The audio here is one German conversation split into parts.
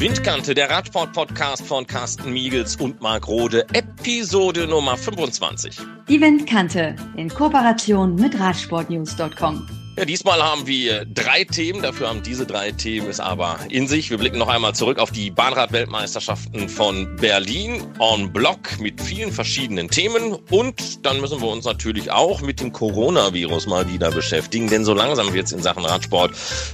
Windkante, der Radsport-Podcast von Carsten Miegels und Marc Rode, Episode Nummer 25. Die Windkante in Kooperation mit Radsportnews.com. Ja, diesmal haben wir drei Themen. Dafür haben diese drei Themen es aber in sich. Wir blicken noch einmal zurück auf die Bahnrad-Weltmeisterschaften von Berlin on Block mit vielen verschiedenen Themen. Und dann müssen wir uns natürlich auch mit dem Coronavirus mal wieder beschäftigen. Denn so langsam wird es in Sachen Radsport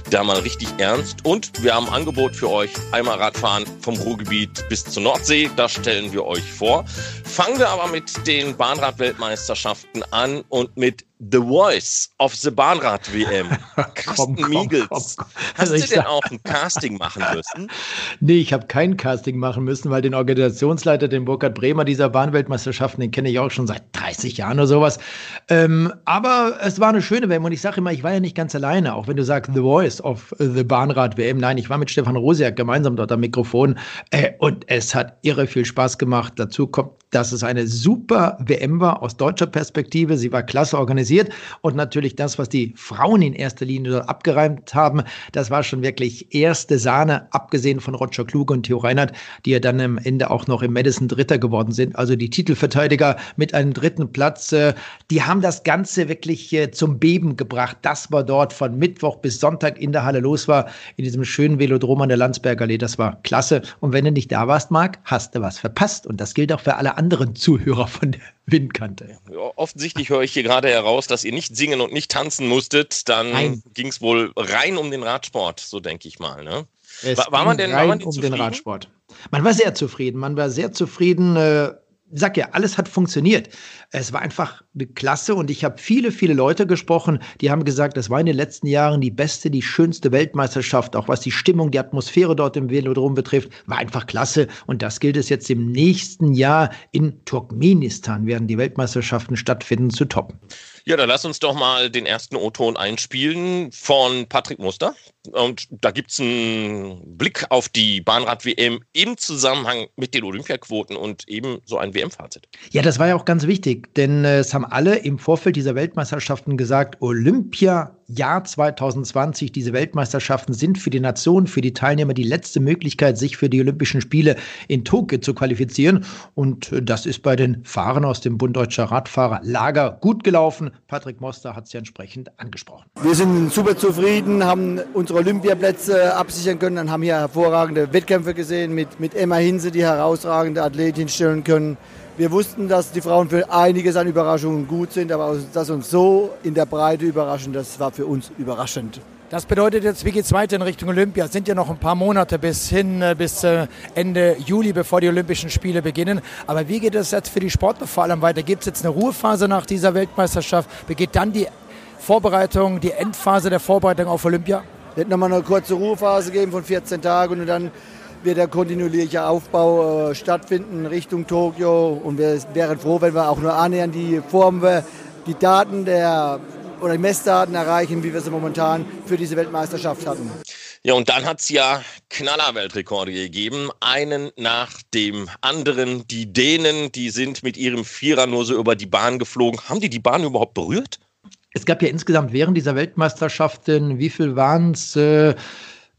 da mal richtig ernst. Und wir haben ein Angebot für euch. Einmal Radfahren vom Ruhrgebiet bis zur Nordsee. Das stellen wir euch vor. Fangen wir aber mit den Bahnrad-Weltmeisterschaften an und mit The Voice of the Bahnrad-WM. Carsten komm, Miegels. Komm, komm. Hast also du denn auch ein Casting machen müssen? Nee, ich habe kein Casting machen müssen, weil den Organisationsleiter, den Burkhard Bremer dieser Bahnweltmeisterschaften, den kenne ich auch schon seit 30 Jahren oder sowas. Ähm, aber es war eine schöne WM und ich sage immer, ich war ja nicht ganz alleine, auch wenn du sagst The Voice of the Bahnrad-WM. Nein, ich war mit Stefan Rosiak gemeinsam dort am Mikrofon äh, und es hat irre viel Spaß gemacht. Dazu kommt, dass es eine super WM war aus deutscher Perspektive. Sie war klasse organisiert organisiert. Und natürlich das, was die Frauen in erster Linie dort abgereimt haben, das war schon wirklich erste Sahne, abgesehen von Roger Kluge und Theo Reinhardt, die ja dann am Ende auch noch im Madison Dritter geworden sind. Also die Titelverteidiger mit einem dritten Platz, äh, die haben das Ganze wirklich äh, zum Beben gebracht. Das war dort von Mittwoch bis Sonntag in der Halle los war, in diesem schönen Velodrom an der Landsberger Allee. Das war klasse. Und wenn du nicht da warst, Marc, hast du was verpasst. Und das gilt auch für alle anderen Zuhörer von der Windkante. Offensichtlich höre ich hier gerade heraus, dass ihr nicht singen und nicht tanzen musstet. Dann ging es wohl rein um den Radsport, so denke ich mal. Ne? war, war man denn rein war man um zufrieden? den Radsport? Man war sehr zufrieden. Man war sehr zufrieden. Äh, sag ja, alles hat funktioniert. Es war einfach eine Klasse und ich habe viele, viele Leute gesprochen, die haben gesagt, das war in den letzten Jahren die beste, die schönste Weltmeisterschaft, auch was die Stimmung, die Atmosphäre dort im Velodrom betrifft, war einfach klasse. Und das gilt es jetzt im nächsten Jahr in Turkmenistan, werden die Weltmeisterschaften stattfinden, zu toppen. Ja, dann lass uns doch mal den ersten O-Ton einspielen von Patrick Muster. Und da gibt es einen Blick auf die Bahnrad-WM im Zusammenhang mit den Olympiaquoten und eben so ein WM-Fazit. Ja, das war ja auch ganz wichtig, denn äh, es haben alle im Vorfeld dieser Weltmeisterschaften gesagt, Olympia Jahr 2020, diese Weltmeisterschaften sind für die Nation, für die Teilnehmer die letzte Möglichkeit, sich für die Olympischen Spiele in Tokio zu qualifizieren. Und äh, das ist bei den Fahrern aus dem Bund Deutscher Radfahrer Lager gut gelaufen. Patrick Moster hat es ja entsprechend angesprochen. Wir sind super zufrieden, haben unsere Olympiaplätze absichern können und haben hier hervorragende Wettkämpfe gesehen mit, mit Emma Hinse, die herausragende Athletin stellen können. Wir wussten, dass die Frauen für einiges an Überraschungen gut sind, aber dass uns so in der Breite überraschen, das war für uns überraschend. Das bedeutet jetzt, wie geht es weiter in Richtung Olympia? Es sind ja noch ein paar Monate bis hin, äh, bis äh, Ende Juli, bevor die Olympischen Spiele beginnen. Aber wie geht es jetzt für die Sportler vor allem weiter? Gibt es jetzt eine Ruhephase nach dieser Weltmeisterschaft? Begeht dann die Vorbereitung, die Endphase der Vorbereitung auf Olympia? Es wird nochmal eine kurze Ruhephase geben von 14 Tagen und dann wird der kontinuierliche Aufbau äh, stattfinden Richtung Tokio. Und wir wären froh, wenn wir auch nur annähernd die Form, die Daten der oder die Messdaten erreichen, wie wir sie momentan für diese Weltmeisterschaft hatten. Ja, und dann hat es ja Knaller-Weltrekorde gegeben, einen nach dem anderen. Die Dänen, die sind mit ihrem Vierer nur so über die Bahn geflogen. Haben die die Bahn überhaupt berührt? Es gab ja insgesamt während dieser Weltmeisterschaften, wie viel waren es? Äh,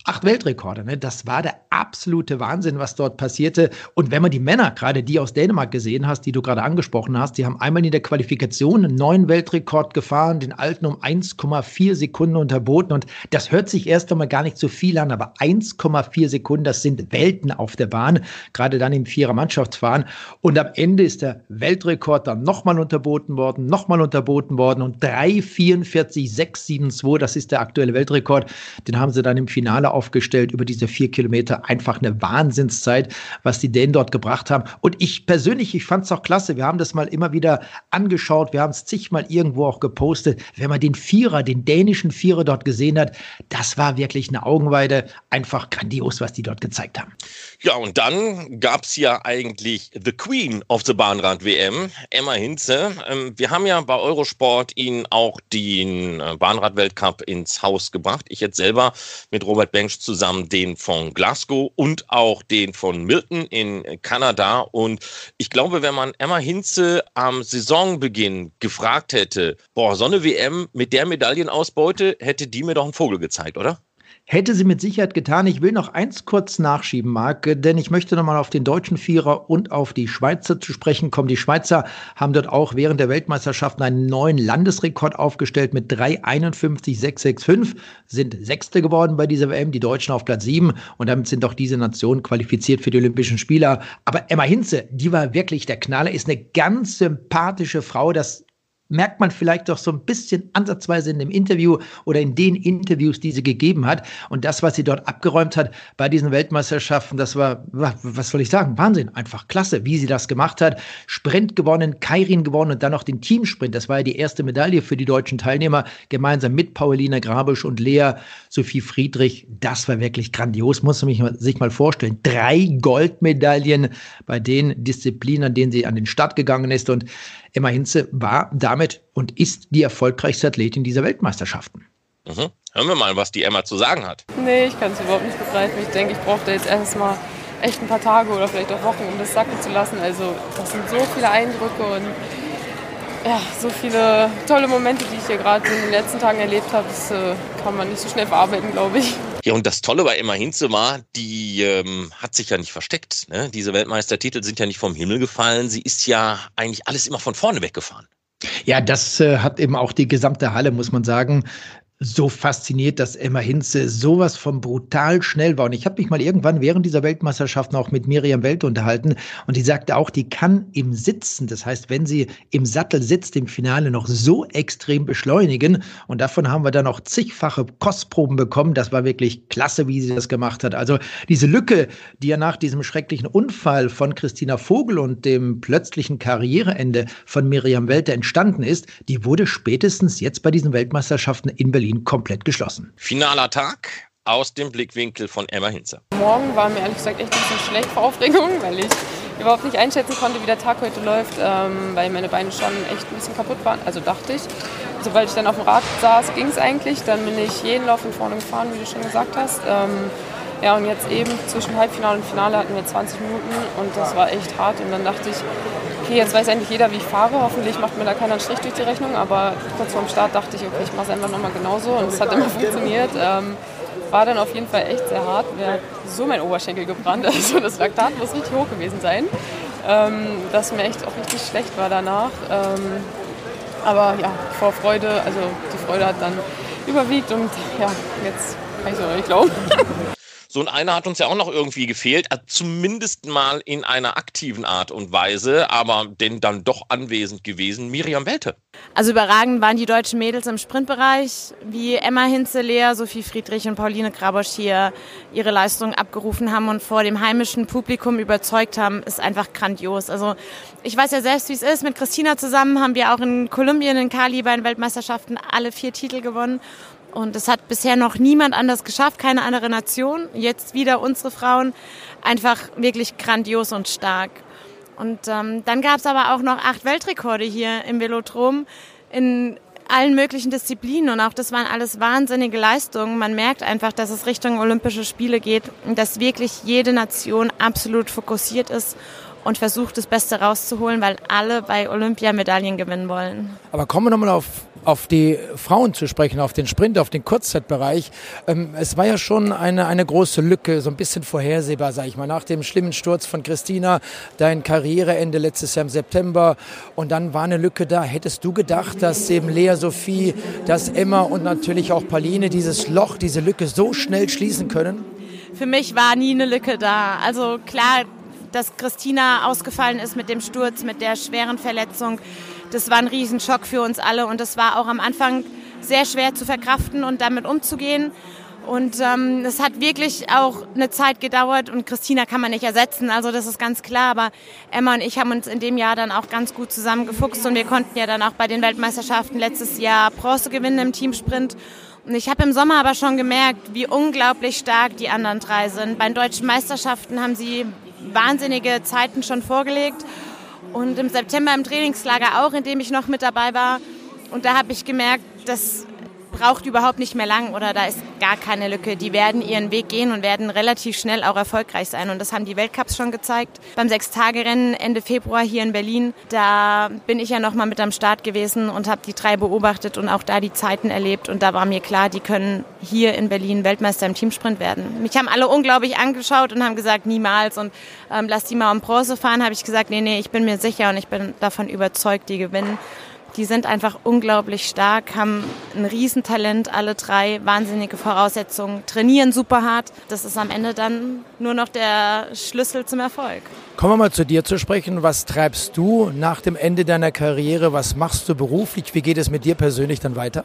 acht Weltrekorde. Ne? Das war der absolute Wahnsinn, was dort passierte. Und wenn man die Männer, gerade die aus Dänemark gesehen hast, die du gerade angesprochen hast, die haben einmal in der Qualifikation einen neuen Weltrekord gefahren, den alten um 1,4 Sekunden unterboten. Und das hört sich erst einmal gar nicht so viel an, aber 1,4 Sekunden, das sind Welten auf der Bahn, gerade dann im Vierer-Mannschaftsfahren. Und am Ende ist der Weltrekord dann nochmal unterboten worden, nochmal unterboten worden und 3,44,672, das ist der aktuelle Weltrekord, den haben sie dann im Finale aufgestellt über diese vier Kilometer. Einfach eine Wahnsinnszeit, was die Dänen dort gebracht haben. Und ich persönlich, ich fand es auch klasse. Wir haben das mal immer wieder angeschaut. Wir haben es zigmal irgendwo auch gepostet. Wenn man den Vierer, den dänischen Vierer dort gesehen hat, das war wirklich eine Augenweide. Einfach grandios, was die dort gezeigt haben. Ja, und dann gab es ja eigentlich The Queen of the Bahnrad-WM, Emma Hinze. Ähm, wir haben ja bei Eurosport ihn auch den äh, Bahnrad-Weltcup ins Haus gebracht. Ich jetzt selber mit Robert Bench zusammen den von Glasgow und auch den von Milton in Kanada. Und ich glaube, wenn man Emma Hinze am Saisonbeginn gefragt hätte, boah, so eine WM mit der Medaillenausbeute, hätte die mir doch einen Vogel gezeigt, oder? Hätte sie mit Sicherheit getan. Ich will noch eins kurz nachschieben, Marc, denn ich möchte nochmal auf den deutschen Vierer und auf die Schweizer zu sprechen kommen. Die Schweizer haben dort auch während der Weltmeisterschaften einen neuen Landesrekord aufgestellt mit 3,51,665, sind Sechste geworden bei dieser WM, die Deutschen auf Platz 7 und damit sind auch diese Nationen qualifiziert für die Olympischen Spieler. Aber Emma Hinze, die war wirklich der Knaller, ist eine ganz sympathische Frau, das merkt man vielleicht doch so ein bisschen ansatzweise in dem Interview oder in den Interviews, die sie gegeben hat. Und das, was sie dort abgeräumt hat bei diesen Weltmeisterschaften, das war, was soll ich sagen, Wahnsinn, einfach klasse, wie sie das gemacht hat. Sprint gewonnen, Kairin gewonnen und dann noch den Teamsprint. Das war ja die erste Medaille für die deutschen Teilnehmer, gemeinsam mit Paulina Grabisch und Lea Sophie Friedrich. Das war wirklich grandios, muss man sich mal vorstellen. Drei Goldmedaillen bei den Disziplinen, an denen sie an den Start gegangen ist. Und Emma Hinze war damit und ist die erfolgreichste Athletin dieser Weltmeisterschaften. Mhm. Hören wir mal, was die Emma zu sagen hat. Nee, ich kann es überhaupt nicht begreifen. Ich denke, ich brauchte jetzt erstmal echt ein paar Tage oder vielleicht auch Wochen, um das sacken zu lassen. Also das sind so viele Eindrücke und ja, so viele tolle Momente, die ich hier gerade in den letzten Tagen erlebt habe. Das äh, kann man nicht so schnell verarbeiten, glaube ich. Ja, und das Tolle bei Emma Hinze war, die ähm, hat sich ja nicht versteckt. Ne? Diese Weltmeistertitel sind ja nicht vom Himmel gefallen. Sie ist ja eigentlich alles immer von vorne weggefahren. Ja, das äh, hat eben auch die gesamte Halle, muss man sagen, so fasziniert, dass Emma Hinze sowas von brutal schnell war. Und ich habe mich mal irgendwann während dieser Weltmeisterschaften auch mit Miriam Welt unterhalten und die sagte auch, die kann im Sitzen, das heißt, wenn sie im Sattel sitzt, im Finale noch so extrem beschleunigen. Und davon haben wir dann auch zigfache Kostproben bekommen. Das war wirklich klasse, wie sie das gemacht hat. Also diese Lücke, die ja nach diesem schrecklichen Unfall von Christina Vogel und dem plötzlichen Karriereende von Miriam Welte entstanden ist, die wurde spätestens jetzt bei diesen Weltmeisterschaften in Berlin Berlin komplett geschlossen. Finaler Tag aus dem Blickwinkel von Emma Hinze. Morgen war mir ehrlich gesagt echt ein bisschen schlecht vor Aufregung, weil ich überhaupt nicht einschätzen konnte, wie der Tag heute läuft, ähm, weil meine Beine schon echt ein bisschen kaputt waren. Also dachte ich. Sobald ich dann auf dem Rad saß, ging es eigentlich. Dann bin ich jeden Lauf von vorne gefahren, wie du schon gesagt hast. Ähm, ja, und jetzt eben zwischen Halbfinale und Finale hatten wir 20 Minuten und das war echt hart. Und dann dachte ich, okay, jetzt weiß eigentlich jeder, wie ich fahre. Hoffentlich macht mir da keiner einen Strich durch die Rechnung. Aber kurz vorm Start dachte ich, okay, ich mache es einfach nochmal genauso. Und es hat immer funktioniert. Ähm, war dann auf jeden Fall echt sehr hart. Hat so mein Oberschenkel gebrannt. Also das Laktat muss richtig hoch gewesen sein. Ähm, dass mir echt auch richtig schlecht war danach. Ähm, aber ja, vor Freude, also die Freude hat dann überwiegt und ja, jetzt kann ich es noch nicht glauben. So ein einer hat uns ja auch noch irgendwie gefehlt, äh, zumindest mal in einer aktiven Art und Weise, aber denn dann doch anwesend gewesen, Miriam Welte. Also überragend waren die deutschen Mädels im Sprintbereich, wie Emma Hinze, Lea, Sophie Friedrich und Pauline Grabosch hier ihre Leistung abgerufen haben und vor dem heimischen Publikum überzeugt haben, ist einfach grandios. Also ich weiß ja selbst, wie es ist. Mit Christina zusammen haben wir auch in Kolumbien in Cali bei den Weltmeisterschaften alle vier Titel gewonnen. Und es hat bisher noch niemand anders geschafft, keine andere Nation. Jetzt wieder unsere Frauen. Einfach wirklich grandios und stark. Und ähm, dann gab es aber auch noch acht Weltrekorde hier im Velodrom in allen möglichen Disziplinen. Und auch das waren alles wahnsinnige Leistungen. Man merkt einfach, dass es Richtung Olympische Spiele geht und dass wirklich jede Nation absolut fokussiert ist und versucht, das Beste rauszuholen, weil alle bei Olympia Medaillen gewinnen wollen. Aber kommen wir nochmal auf auf die Frauen zu sprechen, auf den Sprint, auf den Kurzzeitbereich. Ähm, es war ja schon eine, eine große Lücke, so ein bisschen vorhersehbar, sage ich mal, nach dem schlimmen Sturz von Christina, dein Karriereende letztes Jahr im September und dann war eine Lücke da. Hättest du gedacht, dass eben Lea Sophie, dass Emma und natürlich auch Pauline dieses Loch, diese Lücke so schnell schließen können? Für mich war nie eine Lücke da. Also klar, dass Christina ausgefallen ist mit dem Sturz, mit der schweren Verletzung das war ein Riesenschock für uns alle und das war auch am Anfang sehr schwer zu verkraften und damit umzugehen. Und ähm, es hat wirklich auch eine Zeit gedauert und Christina kann man nicht ersetzen, also das ist ganz klar. Aber Emma und ich haben uns in dem Jahr dann auch ganz gut zusammengefuchst und wir konnten ja dann auch bei den Weltmeisterschaften letztes Jahr Bronze gewinnen im Teamsprint. Und ich habe im Sommer aber schon gemerkt, wie unglaublich stark die anderen drei sind. Bei den deutschen Meisterschaften haben sie wahnsinnige Zeiten schon vorgelegt. Und im September im Trainingslager auch, in dem ich noch mit dabei war. Und da habe ich gemerkt, das braucht überhaupt nicht mehr lang oder da ist gar keine Lücke. Die werden ihren Weg gehen und werden relativ schnell auch erfolgreich sein. Und das haben die Weltcups schon gezeigt. Beim Sechstagerennen Ende Februar hier in Berlin, da bin ich ja noch mal mit am Start gewesen und habe die drei beobachtet und auch da die Zeiten erlebt. Und da war mir klar, die können hier in Berlin Weltmeister im Teamsprint werden. Mich haben alle unglaublich angeschaut und haben gesagt, niemals und ähm, lass die mal um Bronze fahren. Habe ich gesagt, nee, nee, ich bin mir sicher und ich bin davon überzeugt, die gewinnen. Die sind einfach unglaublich stark, haben ein Riesentalent, alle drei, wahnsinnige Voraussetzungen, trainieren super hart. Das ist am Ende dann nur noch der Schlüssel zum Erfolg. Kommen wir mal zu dir zu sprechen. Was treibst du nach dem Ende deiner Karriere? Was machst du beruflich? Wie geht es mit dir persönlich dann weiter?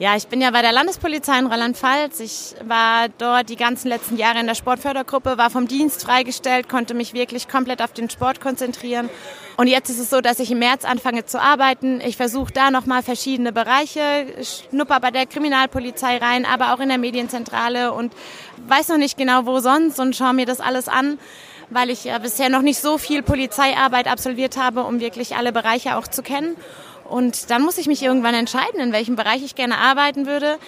Ja, ich bin ja bei der Landespolizei in Rheinland-Pfalz. Ich war dort die ganzen letzten Jahre in der Sportfördergruppe, war vom Dienst freigestellt, konnte mich wirklich komplett auf den Sport konzentrieren. Und jetzt ist es so, dass ich im März anfange zu arbeiten. Ich versuche da nochmal verschiedene Bereiche, schnupper bei der Kriminalpolizei rein, aber auch in der Medienzentrale und weiß noch nicht genau wo sonst und schaue mir das alles an weil ich ja bisher noch nicht so viel Polizeiarbeit absolviert habe, um wirklich alle Bereiche auch zu kennen. Und dann muss ich mich irgendwann entscheiden, in welchem Bereich ich gerne arbeiten würde.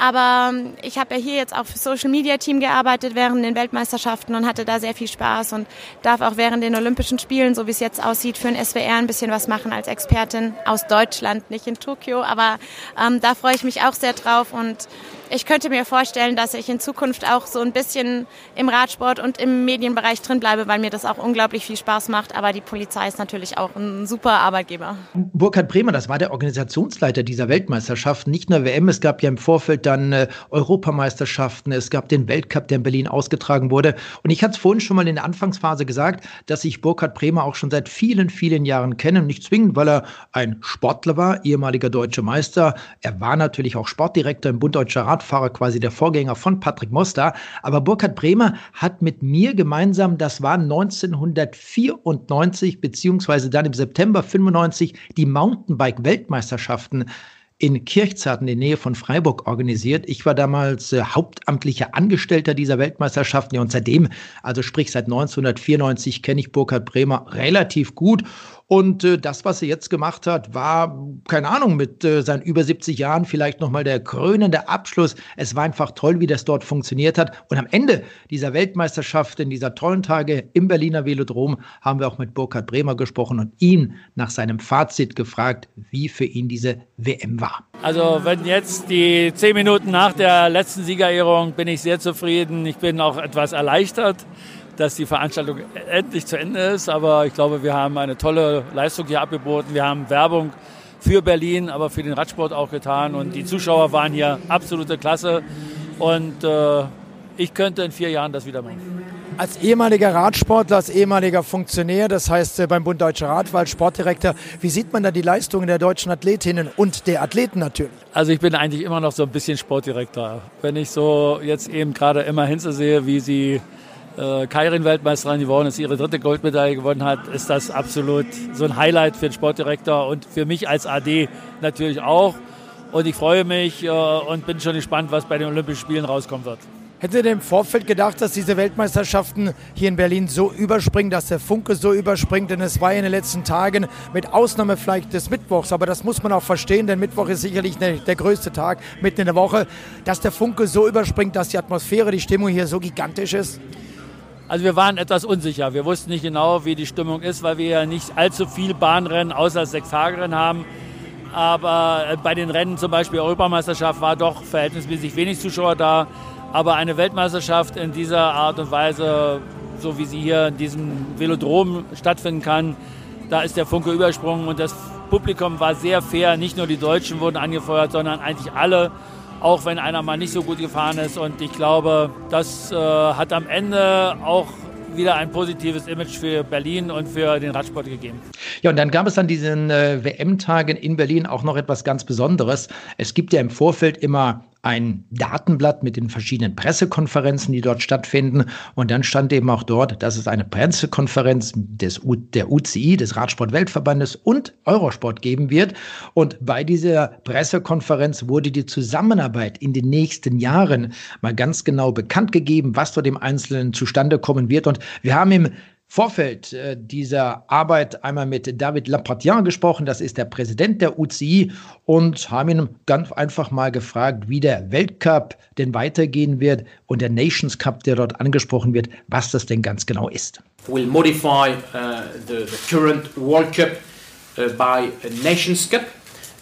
Aber ich habe ja hier jetzt auch für Social Media Team gearbeitet während den Weltmeisterschaften und hatte da sehr viel Spaß und darf auch während den Olympischen Spielen, so wie es jetzt aussieht, für den SWR ein bisschen was machen als Expertin aus Deutschland, nicht in Tokio. Aber ähm, da freue ich mich auch sehr drauf und ich könnte mir vorstellen, dass ich in Zukunft auch so ein bisschen im Radsport und im Medienbereich drin bleibe, weil mir das auch unglaublich viel Spaß macht. Aber die Polizei ist natürlich auch ein super Arbeitgeber. Burkhard Bremer, das war der Organisationsleiter dieser Weltmeisterschaft. Nicht nur WM, es gab ja im Vorfeld dann äh, Europameisterschaften, es gab den Weltcup, der in Berlin ausgetragen wurde. Und ich hatte es vorhin schon mal in der Anfangsphase gesagt, dass ich Burkhard Bremer auch schon seit vielen, vielen Jahren kenne. Nicht zwingend, weil er ein Sportler war, ehemaliger deutscher Meister. Er war natürlich auch Sportdirektor im Bund Deutscher Rat Radfahrer, quasi der Vorgänger von Patrick Moster. Aber Burkhard Bremer hat mit mir gemeinsam, das war 1994, beziehungsweise dann im September 95, die Mountainbike-Weltmeisterschaften in Kirchzarten in der Nähe von Freiburg organisiert. Ich war damals äh, hauptamtlicher Angestellter dieser Weltmeisterschaften ja, und seitdem, also sprich seit 1994, kenne ich Burkhard Bremer relativ gut und äh, das, was er jetzt gemacht hat, war, keine Ahnung, mit äh, seinen über 70 Jahren vielleicht nochmal der krönende Abschluss. Es war einfach toll, wie das dort funktioniert hat. Und am Ende dieser Weltmeisterschaft, in dieser tollen Tage im Berliner Velodrom, haben wir auch mit Burkhard Bremer gesprochen und ihn nach seinem Fazit gefragt, wie für ihn diese WM war. Also wenn jetzt die zehn Minuten nach der letzten Siegerehrung bin ich sehr zufrieden. Ich bin auch etwas erleichtert dass die Veranstaltung endlich zu Ende ist. Aber ich glaube, wir haben eine tolle Leistung hier abgeboten. Wir haben Werbung für Berlin, aber für den Radsport auch getan. Und die Zuschauer waren hier absolute Klasse. Und äh, ich könnte in vier Jahren das wieder machen. Als ehemaliger Radsportler, als ehemaliger Funktionär, das heißt äh, beim Bund Deutscher Rad, als Sportdirektor, wie sieht man da die Leistungen der deutschen Athletinnen und der Athleten natürlich? Also ich bin eigentlich immer noch so ein bisschen Sportdirektor. Wenn ich so jetzt eben gerade immer hinsehe, wie sie äh, Kairin-Weltmeisterin geworden ist, ihre dritte Goldmedaille gewonnen hat, ist das absolut so ein Highlight für den Sportdirektor und für mich als AD natürlich auch. Und ich freue mich äh, und bin schon gespannt, was bei den Olympischen Spielen rauskommen wird. Hätten Sie denn im Vorfeld gedacht, dass diese Weltmeisterschaften hier in Berlin so überspringen, dass der Funke so überspringt? Denn es war in den letzten Tagen, mit Ausnahme vielleicht des Mittwochs, aber das muss man auch verstehen, denn Mittwoch ist sicherlich der größte Tag mitten in der Woche, dass der Funke so überspringt, dass die Atmosphäre, die Stimmung hier so gigantisch ist? Also wir waren etwas unsicher. Wir wussten nicht genau, wie die Stimmung ist, weil wir ja nicht allzu viel Bahnrennen außer sechs Tagerennen haben. Aber äh, bei den Rennen, zum Beispiel Europameisterschaft, war doch verhältnismäßig wenig Zuschauer da. Aber eine Weltmeisterschaft in dieser Art und Weise, so wie sie hier in diesem Velodrom stattfinden kann, da ist der Funke übersprungen und das Publikum war sehr fair. Nicht nur die Deutschen wurden angefeuert, sondern eigentlich alle auch wenn einer mal nicht so gut gefahren ist. Und ich glaube, das äh, hat am Ende auch wieder ein positives Image für Berlin und für den Radsport gegeben. Ja, und dann gab es an diesen äh, WM-Tagen in Berlin auch noch etwas ganz Besonderes. Es gibt ja im Vorfeld immer ein Datenblatt mit den verschiedenen Pressekonferenzen, die dort stattfinden. Und dann stand eben auch dort, dass es eine Pressekonferenz des U der UCI, des Radsport-Weltverbandes und Eurosport geben wird. Und bei dieser Pressekonferenz wurde die Zusammenarbeit in den nächsten Jahren mal ganz genau bekannt gegeben, was dort im Einzelnen zustande kommen wird. Und wir haben im Vorfeld äh, dieser Arbeit einmal mit David Lapartien gesprochen, das ist der Präsident der UCI, und haben ihn ganz einfach mal gefragt, wie der Weltcup denn weitergehen wird und der Nations Cup, der dort angesprochen wird, was das denn ganz genau ist. We'll modify uh, the, the, current World Cup uh, by a Nations Cup.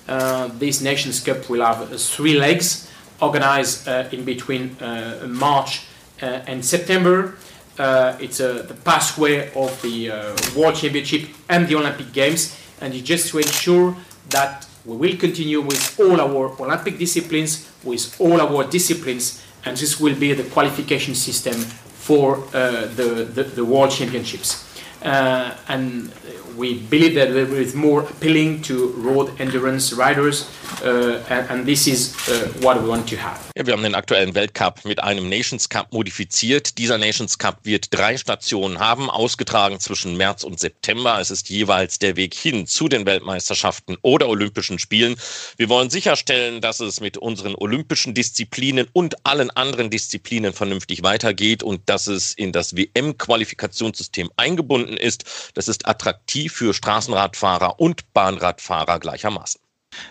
Uh, this Nations Cup will have uh, three legs organized uh, in between uh, March and September. Uh, it's uh, the pathway of the uh, World Championship and the Olympic Games, and it's just to ensure that we will continue with all our Olympic disciplines, with all our disciplines, and this will be the qualification system for uh, the, the, the, World Championships. Uh, and we believe that it is more appealing to road endurance riders, uh, and, and, this is uh, what we want to have. Ja, wir haben den aktuellen Weltcup mit einem Nations Cup modifiziert. Dieser Nations Cup wird drei Stationen haben, ausgetragen zwischen März und September. Es ist jeweils der Weg hin zu den Weltmeisterschaften oder Olympischen Spielen. Wir wollen sicherstellen, dass es mit unseren olympischen Disziplinen und allen anderen Disziplinen vernünftig weitergeht und dass es in das WM-Qualifikationssystem eingebunden ist. Das ist attraktiv für Straßenradfahrer und Bahnradfahrer gleichermaßen.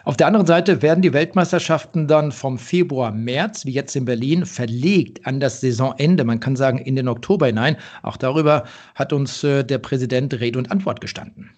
Auf der anderen Seite werden die Weltmeisterschaften dann vom Februar, März, wie jetzt in Berlin, verlegt an das Saisonende. Man kann sagen, in den Oktober hinein. Auch darüber hat uns äh, der Präsident Rede und Antwort gestanden.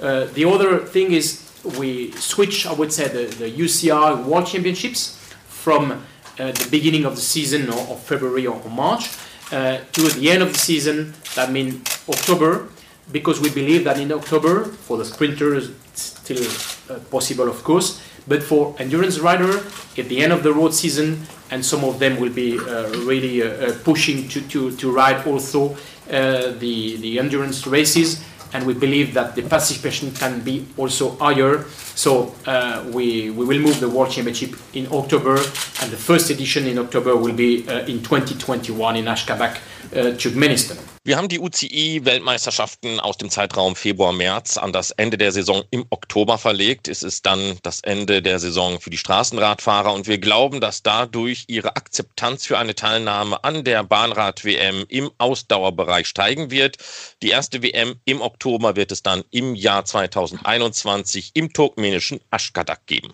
Uh, the other thing is we switch, I would say, the, the UCI World Championships from uh, the beginning of the season or February or March uh, to the end of the season, that means October, because we believe that in October, for the sprinters, it's still uh, possible, of course. But for endurance rider, at the end of the road season, and some of them will be uh, really uh, pushing to, to, to ride also the, the endurance races and we believe that the participation can be also higher. So uh, we, we will move the World Championship in October, and the first edition in October will be uh, in 2021 in Ashgabat, uh, Turkmenistan. Wir haben die UCI-Weltmeisterschaften aus dem Zeitraum Februar-März an das Ende der Saison im Oktober verlegt. Es ist dann das Ende der Saison für die Straßenradfahrer und wir glauben, dass dadurch ihre Akzeptanz für eine Teilnahme an der Bahnrad-WM im Ausdauerbereich steigen wird. Die erste WM im Oktober wird es dann im Jahr 2021 im turkmenischen Aschgadak geben.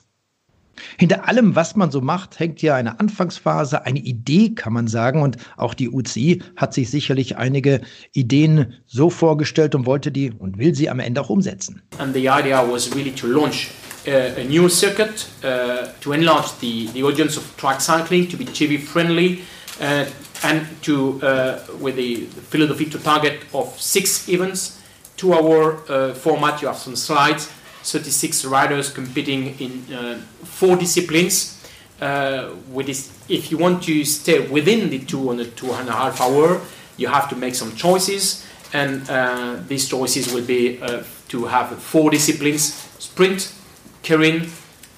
Hinter allem, was man so macht, hängt ja eine Anfangsphase, eine Idee, kann man sagen. Und auch die UCI hat sich sicherlich einige Ideen so vorgestellt und wollte die und will sie am Ende auch umsetzen. And the idea was really to launch uh, a new circuit uh, to enlarge the, the audience of track cycling, to be TV friendly. Uh, and to, uh, with the philosophy to target of six events, two hour uh, format, you have some slides, 36 riders competing in uh, four disciplines. Uh, this, if you want to stay within the two and the two and a half hour, you have to make some choices, and uh, these choices will be uh, to have four disciplines: sprint, carrying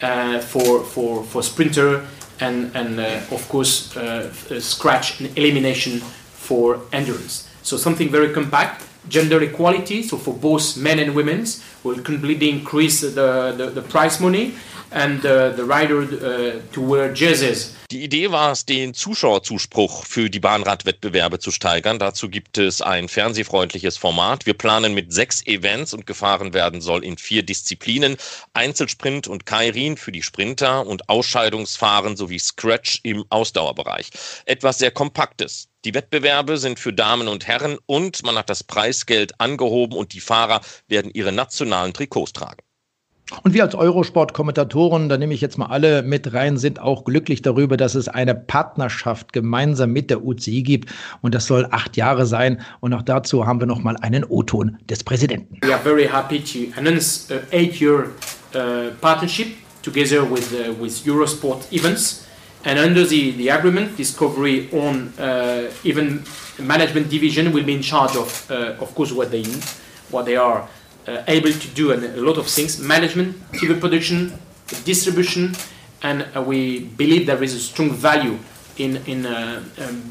uh, for for for sprinter, and and uh, of course scratch and elimination for endurance. So something very compact gender equality, so for both men and women, will completely increase the, the, the prize money and uh, the rider uh, to wear jerseys. Die Idee war es, den Zuschauerzuspruch für die Bahnradwettbewerbe zu steigern. Dazu gibt es ein fernsehfreundliches Format. Wir planen mit sechs Events und gefahren werden soll in vier Disziplinen. Einzelsprint und Kairin für die Sprinter und Ausscheidungsfahren sowie Scratch im Ausdauerbereich. Etwas sehr Kompaktes. Die Wettbewerbe sind für Damen und Herren und man hat das Preisgeld angehoben und die Fahrer werden ihre nationalen Trikots tragen. Und wir als Eurosport-Kommentatoren, da nehme ich jetzt mal alle mit rein, sind auch glücklich darüber, dass es eine Partnerschaft gemeinsam mit der UCI gibt. Und das soll acht Jahre sein. Und auch dazu haben wir noch mal einen O-Ton des Präsidenten. We are very happy to announce a eight-year uh, partnership together with, uh, with Eurosport events. And under the, the agreement, Discovery on uh, even management division will be in charge of, uh, of course, what they, what they are uh, able to do a lot of things management, TV production, distribution, and uh, we believe there is a strong value in, in uh, um,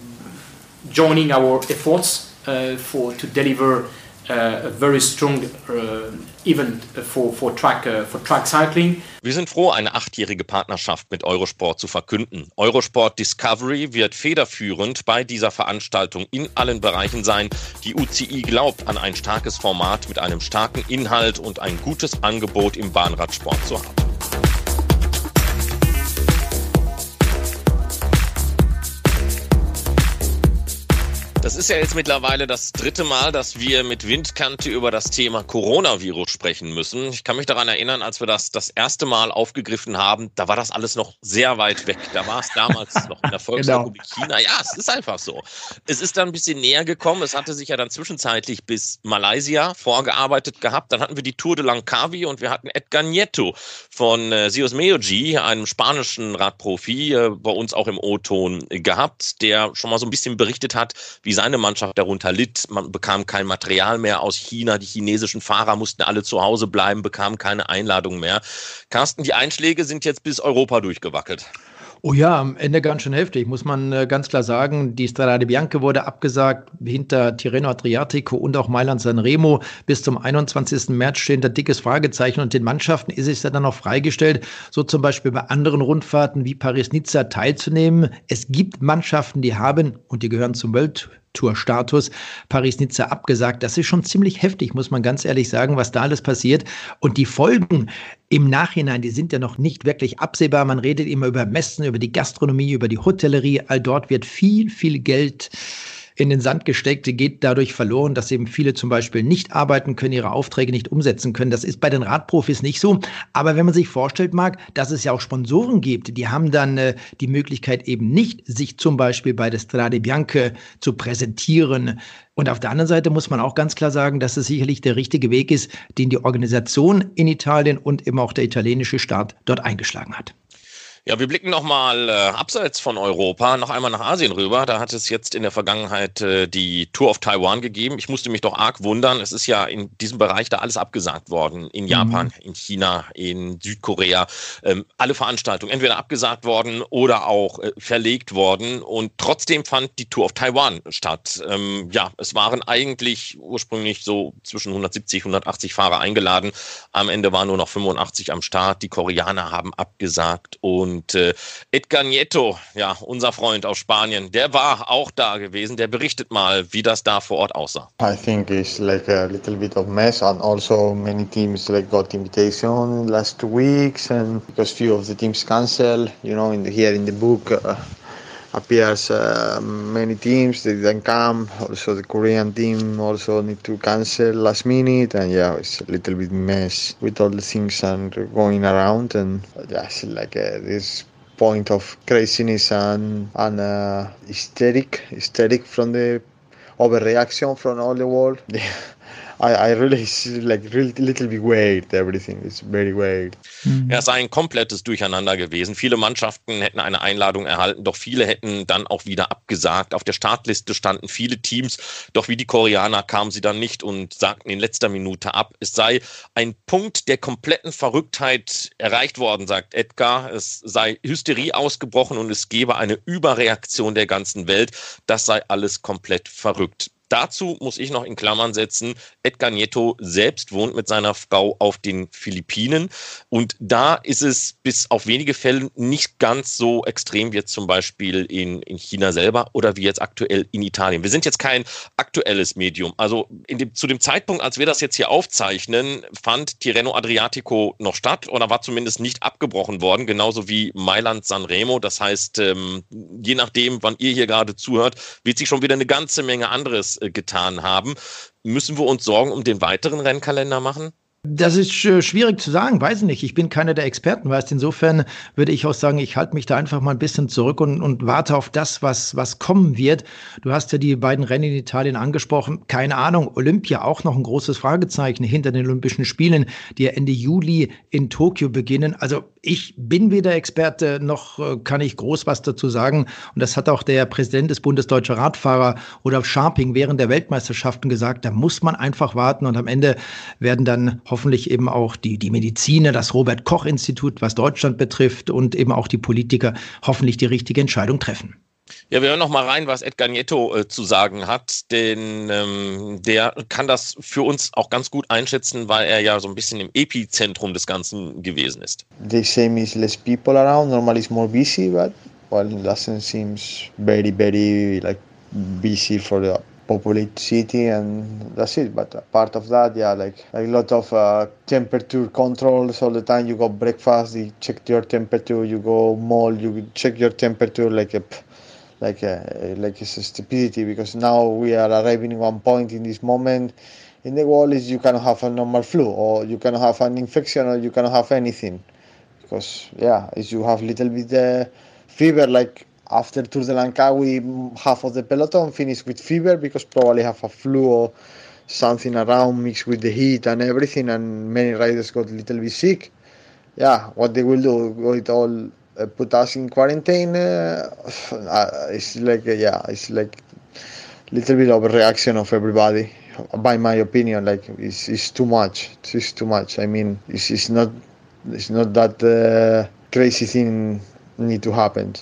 joining our efforts uh, for to deliver very strong uh, event for, for, track, uh, for track cycling. Wir sind froh, eine achtjährige Partnerschaft mit Eurosport zu verkünden. Eurosport Discovery wird federführend bei dieser Veranstaltung in allen Bereichen sein. Die UCI glaubt an ein starkes Format mit einem starken Inhalt und ein gutes Angebot im Bahnradsport zu haben. Das ist ja jetzt mittlerweile das dritte Mal, dass wir mit Windkante über das Thema Coronavirus sprechen müssen. Ich kann mich daran erinnern, als wir das das erste Mal aufgegriffen haben, da war das alles noch sehr weit weg. Da war es damals noch in der Volksrepublik genau. China. Ja, es ist einfach so. Es ist dann ein bisschen näher gekommen. Es hatte sich ja dann zwischenzeitlich bis Malaysia vorgearbeitet gehabt. Dann hatten wir die Tour de Langkawi und wir hatten Edgar Nieto von äh, Sios Meoji, einem spanischen Radprofi, äh, bei uns auch im O-Ton gehabt, der schon mal so ein bisschen berichtet hat, wie seine Mannschaft darunter litt. Man bekam kein Material mehr aus China. Die chinesischen Fahrer mussten alle zu Hause bleiben, bekamen keine Einladung mehr. Carsten, die Einschläge sind jetzt bis Europa durchgewackelt. Oh ja, am Ende ganz schön heftig, muss man äh, ganz klar sagen. Die Strada Bianca wurde abgesagt, hinter Tirreno Adriatico und auch Mailand Sanremo. Bis zum 21. März stehen da dickes Fragezeichen und den Mannschaften ist es ja dann noch freigestellt, so zum Beispiel bei anderen Rundfahrten wie Paris-Nizza teilzunehmen. Es gibt Mannschaften, die haben, und die gehören zum Welt Tour-Status Paris-Nizza abgesagt. Das ist schon ziemlich heftig, muss man ganz ehrlich sagen, was da alles passiert. Und die Folgen im Nachhinein, die sind ja noch nicht wirklich absehbar. Man redet immer über Messen, über die Gastronomie, über die Hotellerie. All dort wird viel, viel Geld in den Sand gesteckt, geht dadurch verloren, dass eben viele zum Beispiel nicht arbeiten können, ihre Aufträge nicht umsetzen können. Das ist bei den Radprofis nicht so. Aber wenn man sich vorstellt mag, dass es ja auch Sponsoren gibt, die haben dann äh, die Möglichkeit eben nicht, sich zum Beispiel bei der Strade Bianche zu präsentieren. Und auf der anderen Seite muss man auch ganz klar sagen, dass es sicherlich der richtige Weg ist, den die Organisation in Italien und eben auch der italienische Staat dort eingeschlagen hat. Ja, wir blicken nochmal äh, abseits von Europa noch einmal nach Asien rüber. Da hat es jetzt in der Vergangenheit äh, die Tour of Taiwan gegeben. Ich musste mich doch arg wundern. Es ist ja in diesem Bereich da alles abgesagt worden. In Japan, mhm. in China, in Südkorea. Ähm, alle Veranstaltungen entweder abgesagt worden oder auch äh, verlegt worden. Und trotzdem fand die Tour of Taiwan statt. Ähm, ja, es waren eigentlich ursprünglich so zwischen 170, 180 Fahrer eingeladen. Am Ende waren nur noch 85 am Start. Die Koreaner haben abgesagt und und äh, Edgar Nieto, ja, unser Freund aus Spanien, der war auch da gewesen. Der berichtet mal, wie das da vor Ort aussah. I think it's like a little bit of mess and also many teams like got invitation last two weeks and because few of the teams cancel, you know, in the, here in the book uh, appears uh, many teams they didn't come. Also the korean team also need to cancel last minute. And yeah it's a little bit mess with all the things and going around. And just like uh, this point of craziness and and uh, hysteric hysteric from the overreaction from all the world I, I really like really little bit weird. Everything is very weird. Mhm. Ja, es sei ein komplettes Durcheinander gewesen. Viele Mannschaften hätten eine Einladung erhalten, doch viele hätten dann auch wieder abgesagt. Auf der Startliste standen viele Teams, doch wie die Koreaner kamen sie dann nicht und sagten in letzter Minute ab. Es sei ein Punkt der kompletten Verrücktheit erreicht worden, sagt Edgar. Es sei Hysterie ausgebrochen und es gebe eine Überreaktion der ganzen Welt. Das sei alles komplett verrückt. Dazu muss ich noch in Klammern setzen, Edgar Nieto selbst wohnt mit seiner Frau auf den Philippinen und da ist es bis auf wenige Fälle nicht ganz so extrem wie jetzt zum Beispiel in, in China selber oder wie jetzt aktuell in Italien. Wir sind jetzt kein aktuelles Medium. Also dem, zu dem Zeitpunkt, als wir das jetzt hier aufzeichnen, fand Tirreno Adriatico noch statt oder war zumindest nicht abgebrochen worden, genauso wie Mailand Sanremo. Das heißt, ähm, je nachdem, wann ihr hier gerade zuhört, wird sich schon wieder eine ganze Menge anderes getan haben. Müssen wir uns Sorgen um den weiteren Rennkalender machen? Das ist schwierig zu sagen, weiß nicht. Ich bin keiner der Experten, weißt. Insofern würde ich auch sagen, ich halte mich da einfach mal ein bisschen zurück und, und warte auf das, was, was kommen wird. Du hast ja die beiden Rennen in Italien angesprochen. Keine Ahnung, Olympia auch noch ein großes Fragezeichen hinter den Olympischen Spielen, die ja Ende Juli in Tokio beginnen. Also ich bin weder Experte noch äh, kann ich groß was dazu sagen. Und das hat auch der Präsident des Bundes Deutscher Radfahrer Rudolf Scharping während der Weltmeisterschaften gesagt. Da muss man einfach warten und am Ende werden dann hoffentlich eben auch die, die Mediziner, das Robert Koch Institut, was Deutschland betrifft und eben auch die Politiker hoffentlich die richtige Entscheidung treffen. Ja, wir hören noch mal rein, was Edgar Nieto äh, zu sagen hat, denn ähm, der kann das für uns auch ganz gut einschätzen, weil er ja so ein bisschen im Epizentrum des Ganzen gewesen ist. They say is less people around, normally it's more busy, but well, it doesn't seem very, very like busy for the populated city and that's it. But part of that yeah like, a lot of uh, temperature controls all the time. You go breakfast you check your temperature you go mall you check your temperature like a like a, like it's a stupidity because now we are arriving at one point in this moment. In the world is you cannot have a normal flu or you cannot have an infection or you cannot have anything because yeah if you have little bit uh, fever like after Tour de Langkawi, half of the peloton finished with fever because probably have a flu or something around mixed with the heat and everything, and many riders got a little bit sick. Yeah, what they will do, it all uh, put us in quarantine. Uh, uh, it's like uh, yeah, it's like little bit of a reaction of everybody. By my opinion, like it's, it's too much. It's too much. I mean, it's, it's not it's not that uh, crazy thing need to happen.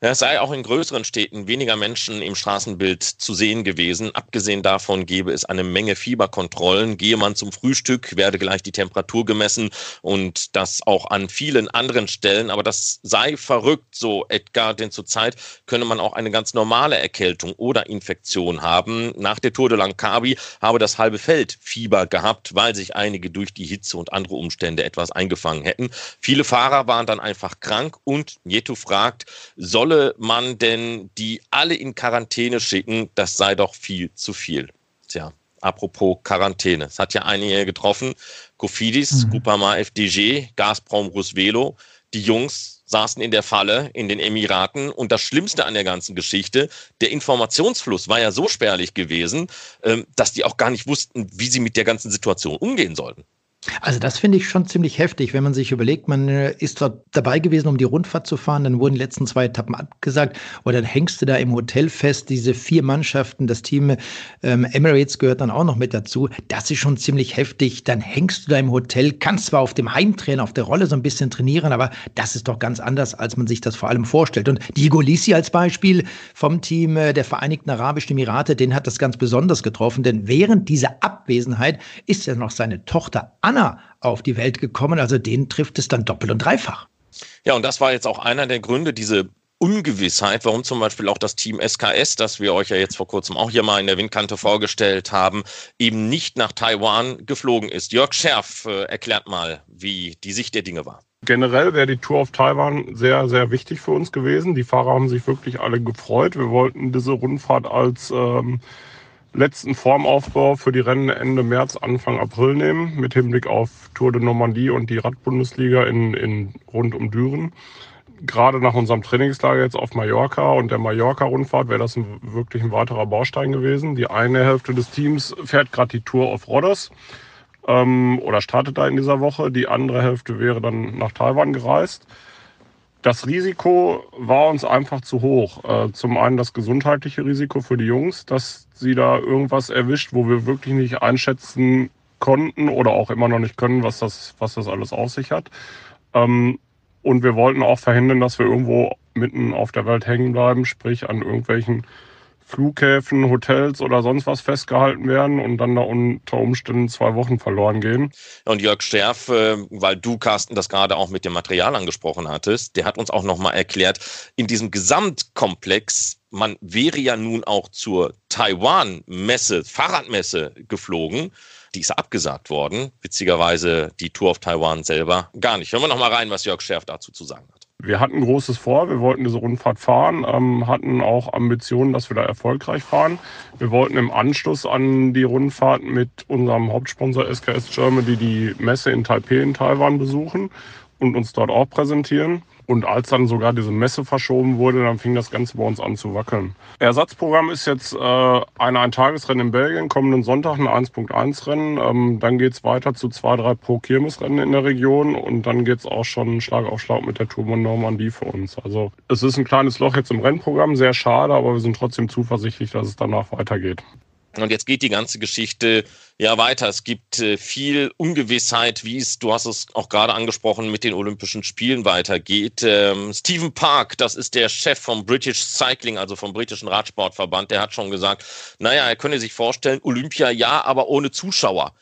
Es sei auch in größeren Städten weniger Menschen im Straßenbild zu sehen gewesen. Abgesehen davon gäbe es eine Menge Fieberkontrollen. Gehe man zum Frühstück, werde gleich die Temperatur gemessen und das auch an vielen anderen Stellen. Aber das sei verrückt, so Edgar, denn zurzeit könne man auch eine ganz normale Erkältung oder Infektion haben. Nach der Tour de Langkawi habe das halbe Feld Fieber gehabt, weil sich einige durch die Hitze und andere Umstände etwas eingefangen hätten. Viele Fahrer waren dann einfach krank und Nieto fragt, soll solle man denn die alle in Quarantäne schicken? Das sei doch viel zu viel. Tja, apropos Quarantäne. Es hat ja einige getroffen. Kofidis, mhm. Groupama FDG, Gazprom Rusvelo. Die Jungs saßen in der Falle in den Emiraten. Und das Schlimmste an der ganzen Geschichte, der Informationsfluss war ja so spärlich gewesen, ähm, dass die auch gar nicht wussten, wie sie mit der ganzen Situation umgehen sollten. Also das finde ich schon ziemlich heftig, wenn man sich überlegt, man äh, ist dort dabei gewesen, um die Rundfahrt zu fahren, dann wurden die letzten zwei Etappen abgesagt und dann hängst du da im Hotel fest, diese vier Mannschaften, das Team ähm, Emirates gehört dann auch noch mit dazu, das ist schon ziemlich heftig, dann hängst du da im Hotel, kannst zwar auf dem Heimtrainer, auf der Rolle so ein bisschen trainieren, aber das ist doch ganz anders, als man sich das vor allem vorstellt. Und Diego Lisi als Beispiel vom Team äh, der Vereinigten Arabischen Emirate, den hat das ganz besonders getroffen, denn während dieser Abwesenheit ist ja noch seine Tochter Anna Anna auf die Welt gekommen. Also den trifft es dann doppelt und dreifach. Ja, und das war jetzt auch einer der Gründe, diese Ungewissheit, warum zum Beispiel auch das Team SKS, das wir euch ja jetzt vor kurzem auch hier mal in der Windkante vorgestellt haben, eben nicht nach Taiwan geflogen ist. Jörg Scherf äh, erklärt mal, wie die Sicht der Dinge war. Generell wäre die Tour auf Taiwan sehr, sehr wichtig für uns gewesen. Die Fahrer haben sich wirklich alle gefreut. Wir wollten diese Rundfahrt als ähm, letzten Formaufbau für die Rennen Ende März, Anfang April nehmen, mit Hinblick auf Tour de Normandie und die Radbundesliga in, in rund um Düren. Gerade nach unserem Trainingslager jetzt auf Mallorca und der Mallorca-Rundfahrt wäre das ein, wirklich ein weiterer Baustein gewesen. Die eine Hälfte des Teams fährt gerade die Tour auf Rhodos ähm, oder startet da in dieser Woche. Die andere Hälfte wäre dann nach Taiwan gereist. Das Risiko war uns einfach zu hoch. Äh, zum einen das gesundheitliche Risiko für die Jungs, dass sie da irgendwas erwischt, wo wir wirklich nicht einschätzen konnten oder auch immer noch nicht können, was das, was das alles auf sich hat. Ähm, und wir wollten auch verhindern, dass wir irgendwo mitten auf der Welt hängen bleiben, sprich an irgendwelchen Flughäfen, Hotels oder sonst was festgehalten werden und dann da unter Umständen zwei Wochen verloren gehen. Und Jörg Sterf, äh, weil du, Carsten, das gerade auch mit dem Material angesprochen hattest, der hat uns auch nochmal erklärt, in diesem Gesamtkomplex, man wäre ja nun auch zur Taiwan-Messe, Fahrradmesse geflogen. Die ist abgesagt worden. Witzigerweise die Tour auf Taiwan selber gar nicht. Hören wir nochmal rein, was Jörg Sterf dazu zu sagen hat wir hatten Großes vor, wir wollten diese Rundfahrt fahren, ähm, hatten auch Ambitionen, dass wir da erfolgreich fahren. Wir wollten im Anschluss an die Rundfahrt mit unserem Hauptsponsor SKS Germany die Messe in Taipei in Taiwan besuchen und uns dort auch präsentieren. Und als dann sogar diese Messe verschoben wurde, dann fing das Ganze bei uns an zu wackeln. Ersatzprogramm ist jetzt äh, ein Ein-Tagesrennen in Belgien, kommenden Sonntag ein 1.1-Rennen. Ähm, dann geht's weiter zu zwei, drei Pro-Kirmes-Rennen in der Region und dann geht's auch schon Schlag auf Schlag mit der Tour von Normandie für uns. Also es ist ein kleines Loch jetzt im Rennprogramm, sehr schade, aber wir sind trotzdem zuversichtlich, dass es danach weitergeht. Und jetzt geht die ganze Geschichte ja weiter. Es gibt äh, viel Ungewissheit, wie es, du hast es auch gerade angesprochen, mit den Olympischen Spielen weitergeht. Ähm, Stephen Park, das ist der Chef vom British Cycling, also vom britischen Radsportverband, der hat schon gesagt, naja, er könne sich vorstellen, Olympia ja, aber ohne Zuschauer.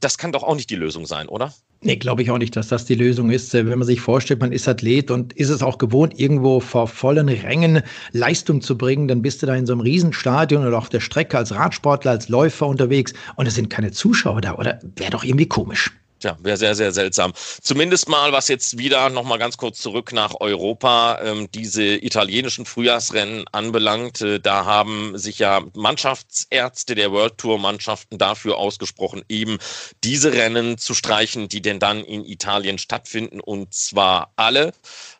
Das kann doch auch nicht die Lösung sein, oder? Nee, glaube ich auch nicht, dass das die Lösung ist. Äh, wenn man sich vorstellt, man ist Athlet und ist es auch gewohnt, irgendwo vor vollen Rängen Leistung zu bringen, dann bist du da in so einem Riesenstadion oder auf der Strecke als Radsportler, als Läufer unterwegs und es sind keine Zuschauer da, oder? Wäre doch irgendwie komisch. Ja, wäre sehr, sehr seltsam. Zumindest mal, was jetzt wieder nochmal ganz kurz zurück nach Europa, ähm, diese italienischen Frühjahrsrennen anbelangt. Äh, da haben sich ja Mannschaftsärzte der World Tour Mannschaften dafür ausgesprochen, eben diese Rennen zu streichen, die denn dann in Italien stattfinden und zwar alle.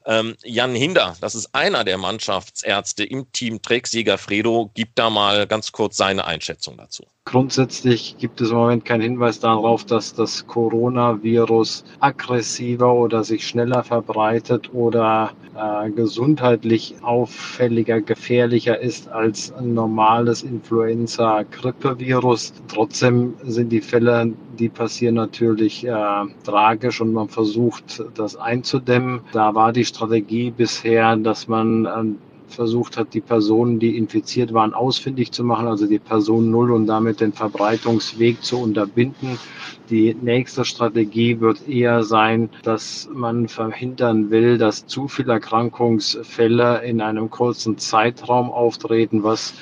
Ähm, Jan Hinder, das ist einer der Mannschaftsärzte im Team Trek Fredo, gibt da mal ganz kurz seine Einschätzung dazu. Grundsätzlich gibt es im Moment keinen Hinweis darauf, dass das Coronavirus aggressiver oder sich schneller verbreitet oder äh, gesundheitlich auffälliger, gefährlicher ist als ein normales Influenza-Grippevirus. Trotzdem sind die Fälle, die passieren natürlich äh, tragisch und man versucht, das einzudämmen. Da war die Strategie bisher, dass man äh, versucht hat, die Personen, die infiziert waren, ausfindig zu machen, also die Person Null und damit den Verbreitungsweg zu unterbinden. Die nächste Strategie wird eher sein, dass man verhindern will, dass zu viele Erkrankungsfälle in einem kurzen Zeitraum auftreten, was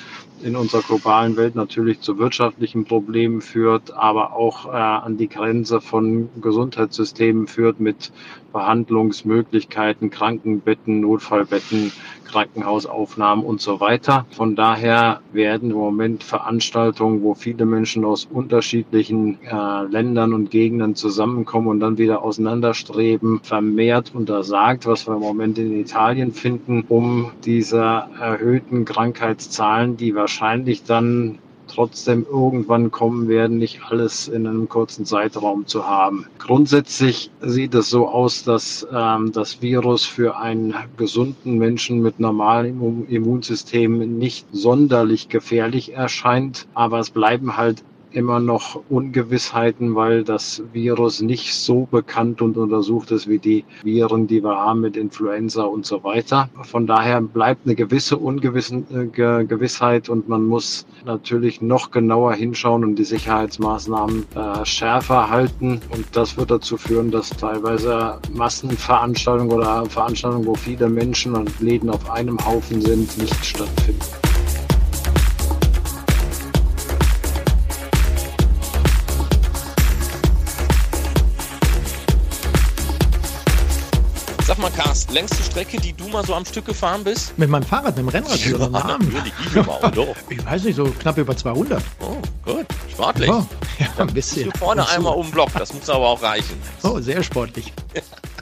in unserer globalen Welt natürlich zu wirtschaftlichen Problemen führt, aber auch äh, an die Grenze von Gesundheitssystemen führt mit Behandlungsmöglichkeiten, Krankenbetten, Notfallbetten, Krankenhausaufnahmen und so weiter. Von daher werden im Moment Veranstaltungen, wo viele Menschen aus unterschiedlichen äh, Ländern und Gegenden zusammenkommen und dann wieder auseinanderstreben, vermehrt untersagt, was wir im Moment in Italien finden, um diese erhöhten Krankheitszahlen, die wahrscheinlich dann trotzdem irgendwann kommen werden, nicht alles in einem kurzen Zeitraum zu haben. Grundsätzlich sieht es so aus, dass ähm, das Virus für einen gesunden Menschen mit normalem Immunsystem nicht sonderlich gefährlich erscheint, aber es bleiben halt immer noch Ungewissheiten, weil das Virus nicht so bekannt und untersucht ist wie die Viren, die wir haben mit Influenza und so weiter. Von daher bleibt eine gewisse Ungewissheit und man muss natürlich noch genauer hinschauen und die Sicherheitsmaßnahmen äh, schärfer halten. Und das wird dazu führen, dass teilweise Massenveranstaltungen oder Veranstaltungen, wo viele Menschen und Läden auf einem Haufen sind, nicht stattfinden. Carsten, längste Strecke, die du mal so am Stück gefahren bist? Mit meinem Fahrrad, mit dem Rennrad. Ja, natürlich, doch. Ich weiß nicht, so knapp über 200. Oh, gut, sportlich. Oh, ja, ein bisschen. Hier vorne einmal um den Block, das muss aber auch reichen. Oh, sehr sportlich.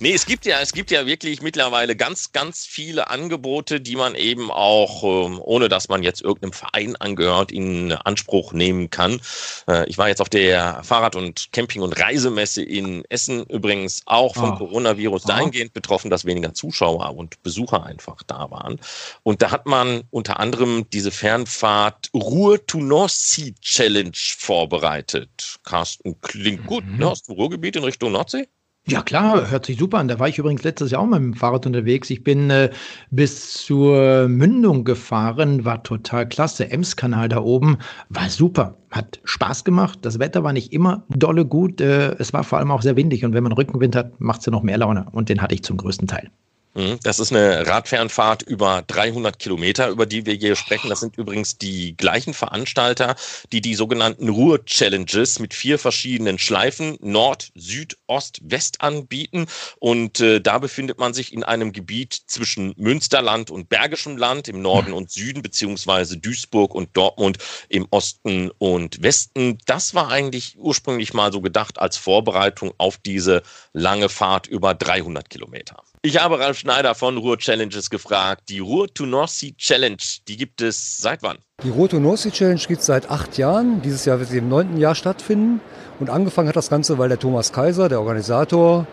Nee, es gibt ja, es gibt ja wirklich mittlerweile ganz, ganz viele Angebote, die man eben auch, ähm, ohne dass man jetzt irgendeinem Verein angehört, in Anspruch nehmen kann. Äh, ich war jetzt auf der Fahrrad- und Camping- und Reisemesse in Essen übrigens auch vom oh. Coronavirus dahingehend betroffen, dass weniger Zuschauer und Besucher einfach da waren. Und da hat man unter anderem diese Fernfahrt Ruhr to North Sea Challenge vorbereitet. Carsten, klingt gut, mhm. ne? Aus dem Ruhrgebiet in Richtung Nordsee? Ja klar, hört sich super an. Da war ich übrigens letztes Jahr auch mit dem Fahrrad unterwegs. Ich bin äh, bis zur Mündung gefahren, war total klasse. Ems-Kanal da oben war super, hat Spaß gemacht. Das Wetter war nicht immer dolle gut. Äh, es war vor allem auch sehr windig und wenn man Rückenwind hat, macht es ja noch mehr Laune. Und den hatte ich zum größten Teil. Mhm. Das ist eine Radfernfahrt über 300 Kilometer, über die wir hier sprechen. Das sind übrigens die gleichen Veranstalter, die die sogenannten Ruhr-Challenges mit vier verschiedenen Schleifen Nord, Süd, Ost, West anbieten. Und äh, da befindet man sich in einem Gebiet zwischen Münsterland und Bergischem Land im Norden und Süden, beziehungsweise Duisburg und Dortmund im Osten und Westen. Das war eigentlich ursprünglich mal so gedacht als Vorbereitung auf diese lange Fahrt über 300 Kilometer. Ich habe Ralf Schneider von Ruhr Challenges gefragt. Die Ruhr Sea Challenge, die gibt es seit wann? Die Ruhr Sea Challenge gibt es seit acht Jahren. Dieses Jahr wird sie im neunten Jahr stattfinden. Und angefangen hat das Ganze, weil der Thomas Kaiser, der Organisator,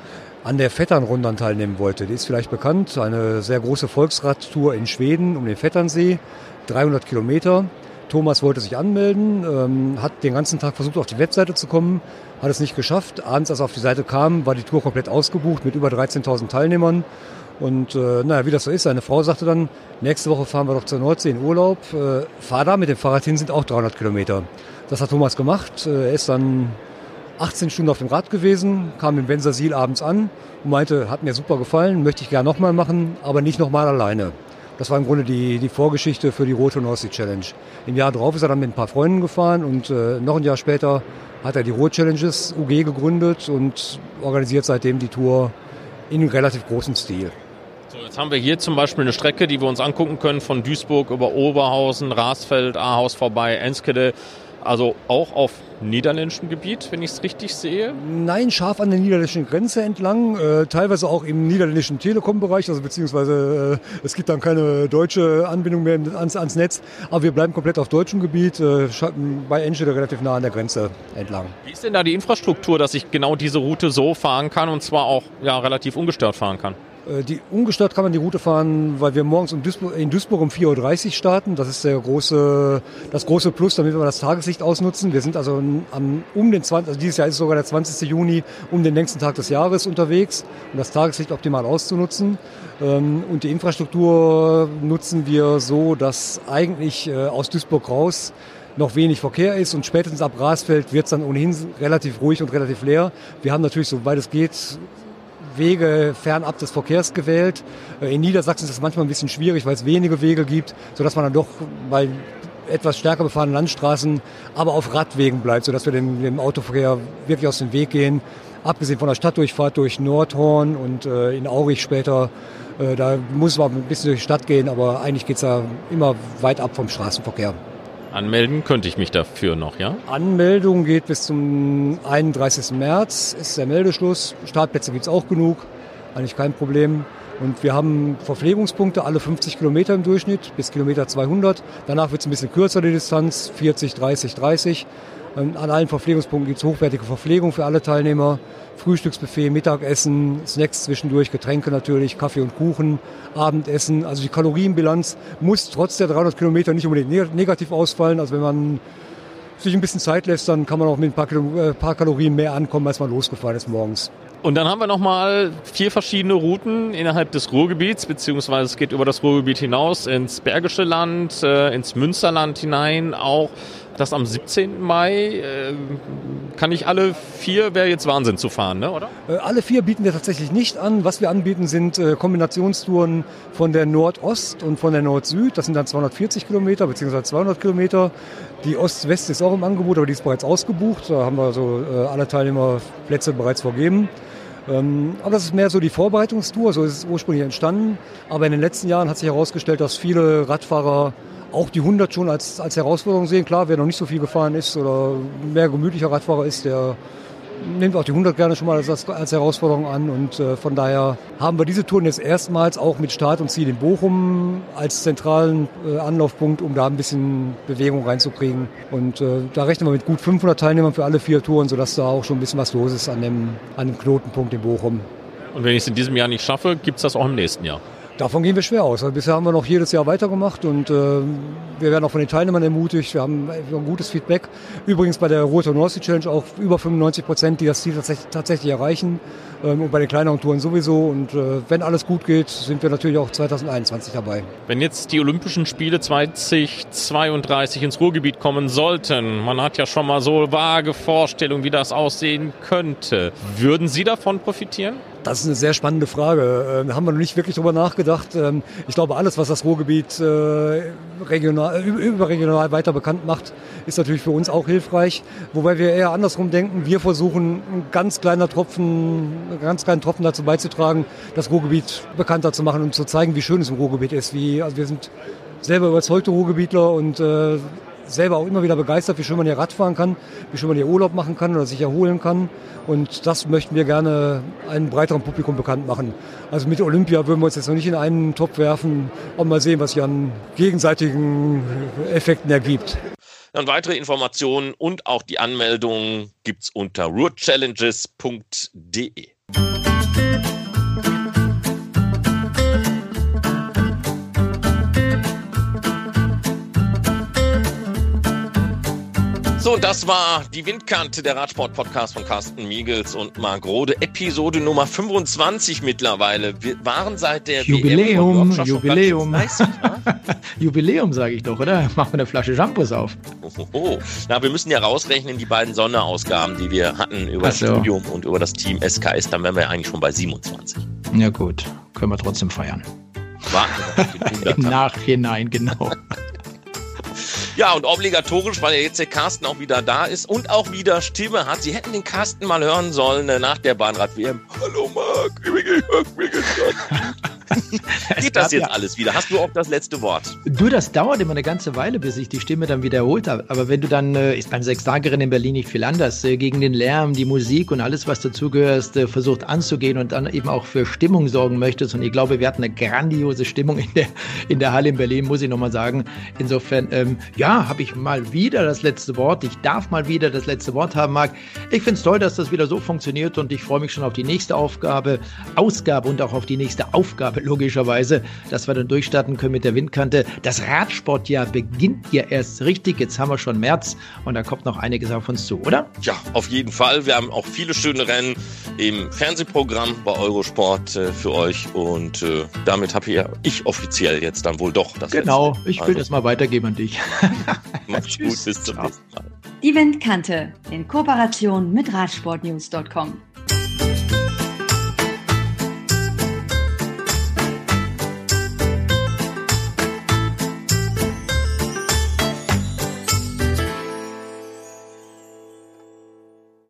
an der Vetternrundern teilnehmen wollte. Die ist vielleicht bekannt, eine sehr große Volksradtour in Schweden um den Vetternsee, 300 Kilometer. Thomas wollte sich anmelden, ähm, hat den ganzen Tag versucht, auf die Webseite zu kommen, hat es nicht geschafft. Abends, als er auf die Seite kam, war die Tour komplett ausgebucht mit über 13.000 Teilnehmern. Und äh, naja, wie das so ist, seine Frau sagte dann, nächste Woche fahren wir doch zur Nordsee in Urlaub. Äh, fahr da mit dem Fahrrad hin, sind auch 300 Kilometer. Das hat Thomas gemacht. Äh, er ist dann 18 Stunden auf dem Rad gewesen, kam in Bensersiel abends an und meinte, hat mir super gefallen, möchte ich gerne nochmal machen, aber nicht nochmal alleine. Das war im Grunde die, die Vorgeschichte für die Rote North Sea Challenge. Im Jahr darauf ist er dann mit ein paar Freunden gefahren und äh, noch ein Jahr später hat er die Road Challenges UG gegründet und organisiert seitdem die Tour in relativ großem Stil. So, jetzt haben wir hier zum Beispiel eine Strecke, die wir uns angucken können von Duisburg über Oberhausen, Rasfeld, Ahaus vorbei, Enskede. Also auch auf niederländischem Gebiet, wenn ich es richtig sehe? Nein, scharf an der niederländischen Grenze entlang, äh, teilweise auch im niederländischen Telekom-Bereich, also beziehungsweise äh, es gibt dann keine deutsche Anbindung mehr ans, ans, Netz, aber wir bleiben komplett auf deutschem Gebiet, äh, bei Enschede relativ nah an der Grenze entlang. Wie ist denn da die Infrastruktur, dass ich genau diese Route so fahren kann und zwar auch ja, relativ ungestört fahren kann? Äh, die, ungestört kann man die Route fahren, weil wir morgens in Duisburg, in Duisburg um 4.30 Uhr starten. Das ist der große, das große Plus, damit wir das Tageslicht ausnutzen. Wir sind also am, um den 20, also dieses Jahr ist sogar der 20. Juni, um den längsten Tag des Jahres unterwegs, um das Tageslicht optimal auszunutzen. Ähm, und die Infrastruktur nutzen wir so, dass eigentlich äh, aus Duisburg raus noch wenig Verkehr ist und spätestens ab Rasfeld wird es dann ohnehin relativ ruhig und relativ leer. Wir haben natürlich, soweit es geht, Wege fernab des Verkehrs gewählt. Äh, in Niedersachsen ist es manchmal ein bisschen schwierig, weil es wenige Wege gibt, sodass man dann doch bei etwas stärker befahrenen Landstraßen aber auf Radwegen bleibt, sodass wir dem, dem Autoverkehr wirklich aus dem Weg gehen. Abgesehen von der Stadtdurchfahrt durch Nordhorn und äh, in Aurich später, äh, da muss man ein bisschen durch die Stadt gehen, aber eigentlich geht es ja immer weit ab vom Straßenverkehr. Anmelden könnte ich mich dafür noch, ja? Anmeldung geht bis zum 31. März, ist der Meldeschluss. Startplätze gibt es auch genug, eigentlich kein Problem. Und wir haben Verpflegungspunkte alle 50 Kilometer im Durchschnitt bis Kilometer 200. Danach wird es ein bisschen kürzer, die Distanz, 40, 30, 30. An allen Verpflegungspunkten gibt es hochwertige Verpflegung für alle Teilnehmer. Frühstücksbuffet, Mittagessen, Snacks zwischendurch, Getränke natürlich, Kaffee und Kuchen, Abendessen. Also die Kalorienbilanz muss trotz der 300 Kilometer nicht unbedingt negativ ausfallen. Also wenn man sich ein bisschen Zeit lässt, dann kann man auch mit ein paar, Kilo, äh, paar Kalorien mehr ankommen, als man losgefahren ist morgens. Und dann haben wir nochmal vier verschiedene Routen innerhalb des Ruhrgebiets, beziehungsweise es geht über das Ruhrgebiet hinaus ins Bergische Land, äh, ins Münsterland hinein, auch das am 17. Mai. Äh, kann ich alle vier, wäre jetzt Wahnsinn zu fahren, ne, oder? Äh, alle vier bieten wir tatsächlich nicht an. Was wir anbieten, sind äh, Kombinationstouren von der Nordost und von der Nord-Süd. Das sind dann 240 Kilometer bzw. 200 Kilometer. Die Ost-West ist auch im Angebot, aber die ist bereits ausgebucht. Da haben wir also alle Teilnehmerplätze bereits vergeben. Ähm, aber das ist mehr so die Vorbereitungstour, so ist es ursprünglich entstanden. Aber in den letzten Jahren hat sich herausgestellt, dass viele Radfahrer auch die 100 schon als, als Herausforderung sehen. Klar, wer noch nicht so viel gefahren ist oder mehr gemütlicher Radfahrer ist, der nimmt auch die 100 gerne schon mal als, als Herausforderung an. Und äh, von daher haben wir diese Touren jetzt erstmals auch mit Start und Ziel in Bochum als zentralen äh, Anlaufpunkt, um da ein bisschen Bewegung reinzukriegen. Und äh, da rechnen wir mit gut 500 Teilnehmern für alle vier Touren, sodass da auch schon ein bisschen was los ist an dem, an dem Knotenpunkt in Bochum. Und wenn ich es in diesem Jahr nicht schaffe, gibt es das auch im nächsten Jahr? Davon gehen wir schwer aus. Also bisher haben wir noch jedes Jahr weitergemacht und äh, wir werden auch von den Teilnehmern ermutigt. Wir haben ein gutes Feedback. Übrigens bei der Rote North Sea Challenge auch über 95 Prozent, die das Ziel tatsächlich, erreichen. Ähm, und bei den kleineren Touren sowieso. Und äh, wenn alles gut geht, sind wir natürlich auch 2021 dabei. Wenn jetzt die Olympischen Spiele 2032 ins Ruhrgebiet kommen sollten, man hat ja schon mal so vage Vorstellungen, wie das aussehen könnte. Würden Sie davon profitieren? Das ist eine sehr spannende Frage. Da ähm, haben wir noch nicht wirklich drüber nachgedacht. Ähm, ich glaube, alles, was das Ruhrgebiet äh, regional, äh, überregional weiter bekannt macht, ist natürlich für uns auch hilfreich. Wobei wir eher andersrum denken. Wir versuchen, ein ganz kleiner Tropfen, einen ganz kleinen Tropfen dazu beizutragen, das Ruhrgebiet bekannter zu machen und zu zeigen, wie schön es im Ruhrgebiet ist. Wie, also wir sind selber überzeugte Ruhrgebietler und äh, selber auch immer wieder begeistert, wie schön man hier Radfahren kann, wie schön man hier Urlaub machen kann oder sich erholen kann. Und das möchten wir gerne einem breiteren Publikum bekannt machen. Also mit Olympia würden wir uns jetzt noch nicht in einen Topf werfen und mal sehen, was sich an gegenseitigen Effekten ergibt. Und weitere Informationen und auch die Anmeldung gibt es unter rootchallenges.de. So, das war die Windkante, der Radsport-Podcast von Carsten Miegels und Marc Rode. Episode Nummer 25 mittlerweile. Wir waren seit der Jubiläum, Jubiläum. Jubiläum, sage ich doch, oder? Machen wir eine Flasche Shampoos auf. Oh, Na, wir müssen ja rausrechnen, die beiden Sonderausgaben, die wir hatten über das so. Studium und über das Team SKS, dann wären wir ja eigentlich schon bei 27. Ja gut, können wir trotzdem feiern. Warten wir noch auf den 100er. Im Nachhinein, genau. Ja, und obligatorisch, weil jetzt der Carsten auch wieder da ist und auch wieder Stimme hat. Sie hätten den Carsten mal hören sollen äh, nach der Bahnrad-WM. Hallo Marc, wie geht's Geht das jetzt ja- alles wieder? Hast du auch das letzte Wort? Du, das dauert immer eine ganze Weile, bis ich die Stimme dann wieder erholt habe. Aber wenn du dann, äh, ist beim Sechstagerennen in Berlin nicht viel anders, äh, gegen den Lärm, die Musik und alles, was dazugehört, äh, versucht anzugehen und dann eben auch für Stimmung sorgen möchtest. Und ich glaube, wir hatten eine grandiose Stimmung in der, in der Halle in Berlin, muss ich nochmal sagen. Insofern, ähm, ja, habe ich mal wieder das letzte Wort. Ich darf mal wieder das letzte Wort haben, Marc. Ich finde es toll, dass das wieder so funktioniert und ich freue mich schon auf die nächste Aufgabe, Ausgabe und auch auf die nächste Aufgabe, logischerweise, dass wir dann durchstarten können mit der Windkante. Das Radsportjahr beginnt ja erst richtig. Jetzt haben wir schon März und da kommt noch einiges auf uns zu, oder? Ja, auf jeden Fall. Wir haben auch viele schöne Rennen im Fernsehprogramm bei Eurosport äh, für euch und äh, damit habe ja ich offiziell jetzt dann wohl doch das Genau, letzte. ich will Also, das mal weitergeben an dich. Macht's gut, bis zum nächsten Mal. Die Windkante in Kooperation mit Radsportnews.com.